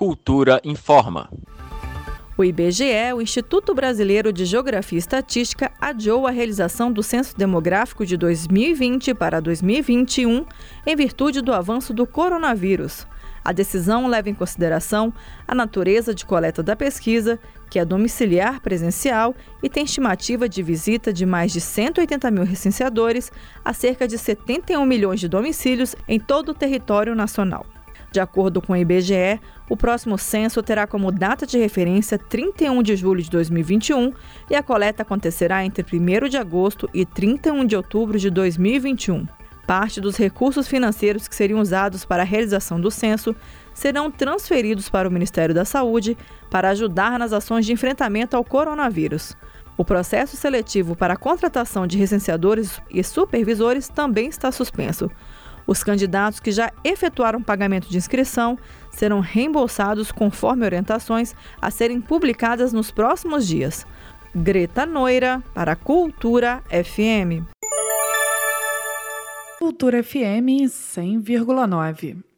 Cultura informa. O IBGE, o Instituto Brasileiro de Geografia e Estatística, adiou a realização do Censo Demográfico de 2020 para 2021 em virtude do avanço do coronavírus. A decisão leva em consideração a natureza de coleta da pesquisa, que é domiciliar presencial e tem estimativa de visita de mais de 180 mil recenseadores a cerca de 71 milhões de domicílios em todo o território nacional. De acordo com o IBGE, o próximo censo terá como data de referência 31 de julho de 2021 e a coleta acontecerá entre 1 de agosto e 31 de outubro de 2021. Parte dos recursos financeiros que seriam usados para a realização do censo serão transferidos para o Ministério da Saúde para ajudar nas ações de enfrentamento ao coronavírus. O processo seletivo para a contratação de recenseadores e supervisores também está suspenso. Os candidatos que já efetuaram pagamento de inscrição serão reembolsados conforme orientações a serem publicadas nos próximos dias. Greta Noira, para Cultura FM. Cultura FM 100,9.